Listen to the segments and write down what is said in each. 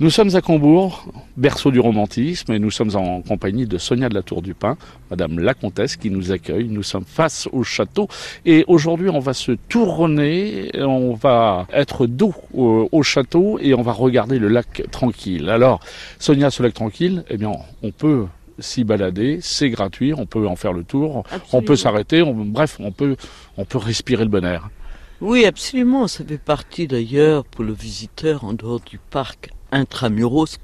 Nous sommes à Combourg, berceau du romantisme, et nous sommes en compagnie de Sonia de la Tour du Pin, Madame la Comtesse, qui nous accueille. Nous sommes face au château, et aujourd'hui on va se tourner, on va être dos au, château, et on va regarder le lac tranquille. Alors, Sonia, ce lac tranquille, eh bien, on peut s'y balader, c'est gratuit, on peut en faire le tour, on peut s'arrêter, bref, on peut, on peut respirer le bon air. Oui, absolument. Ça fait partie d'ailleurs pour le visiteur en dehors du parc intramuros.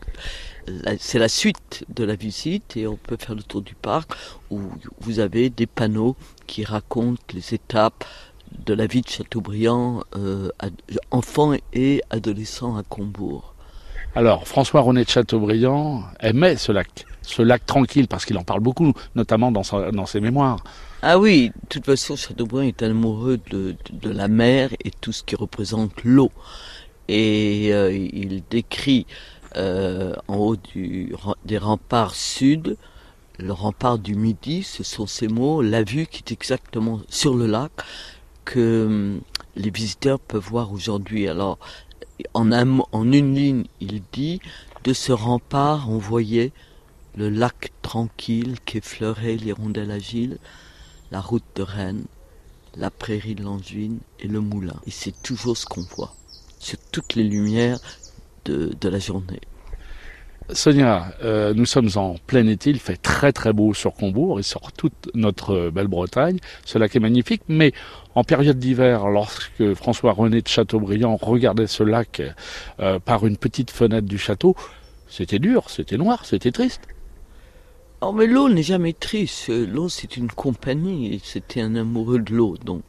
C'est la suite de la visite et on peut faire le tour du parc où vous avez des panneaux qui racontent les étapes de la vie de Chateaubriand, euh, enfant et adolescent à Combourg. Alors, François-René de Chateaubriand aimait ce lac, ce lac tranquille, parce qu'il en parle beaucoup, notamment dans, dans, ses mémoires. Ah oui, de toute façon, Chateaubriand est amoureux de, de la mer et tout ce qui représente l'eau et euh, il décrit euh, en haut du, des remparts sud, le rempart du midi, ce sont ces mots, la vue qui est exactement sur le lac que hum, les visiteurs peuvent voir aujourd'hui. Alors, en, en une ligne, il dit, de ce rempart, on voyait le lac tranquille qu'effleuraient l'hirondelle agile, la route de Rennes, la prairie de Langevin et le moulin. Et c'est toujours ce qu'on voit sur toutes les lumières de, la journée. Sonia, euh, nous sommes en plein été, il fait très très beau sur Combourg et sur toute notre belle Bretagne. Ce lac est magnifique, mais en période d'hiver, lorsque François-René de Chateaubriand regardait ce lac euh, par une petite fenêtre du château, c'était dur, c'était noir, c'était triste. Oh, mais l'eau n'est jamais triste. L'eau, c'est une compagnie. C'était un amoureux de l'eau. Donc,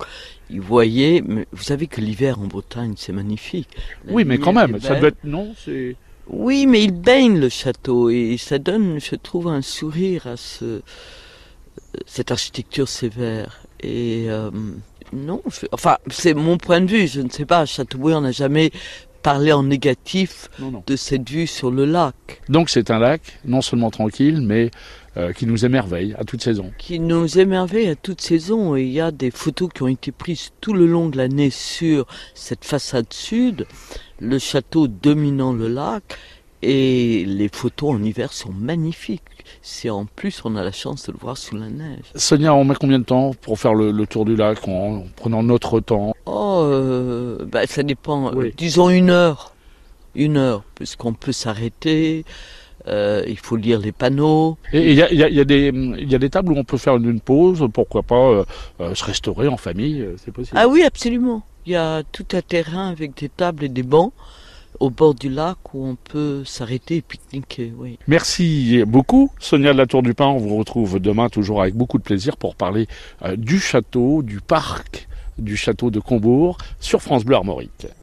il voyait. Mais vous savez que l'hiver en Bretagne, c'est magnifique. oui, mais quand même, ça doit être. Non, c'est. Oui, mais il baigne le château et ça donne, je trouve, un sourire à ce, cette architecture sévère. Et euh, non, enfin, c'est mon point de vue. Je ne sais pas. Châteaubriand n'a jamais parlé en négatif de cette vue sur le lac. Donc c'est un lac non seulement tranquille, mais euh, qui nous émerveille à toute saison. Qui nous émerveille à toute saison. Et il y a des photos qui ont été prises tout le long de l'année sur cette façade sud, le château dominant le lac. Et les photos en hiver sont magnifiques. C'est en plus, on a la chance de le voir sous la neige. Sonia, on met combien de temps pour faire le, tour du lac en, prenant notre temps Oh, euh, bah, ça dépend. Disons une heure. Une heure, puisqu'on peut s'arrêter. Euh, il faut lire les panneaux. Et il y a, y, a, des tables où on peut faire une, pause, pourquoi pas euh, euh, se restaurer en famille, c'est possible. Ah oui, absolument. Il y a tout un terrain avec des tables et des bancs au bord du lac où on peut s'arrêter et pique-niquer. Oui. Merci beaucoup, Sonia de la Tour du Pin. On vous retrouve demain toujours avec beaucoup de plaisir pour parler du château, du parc, du château de Combourg sur France Bleu Armorique.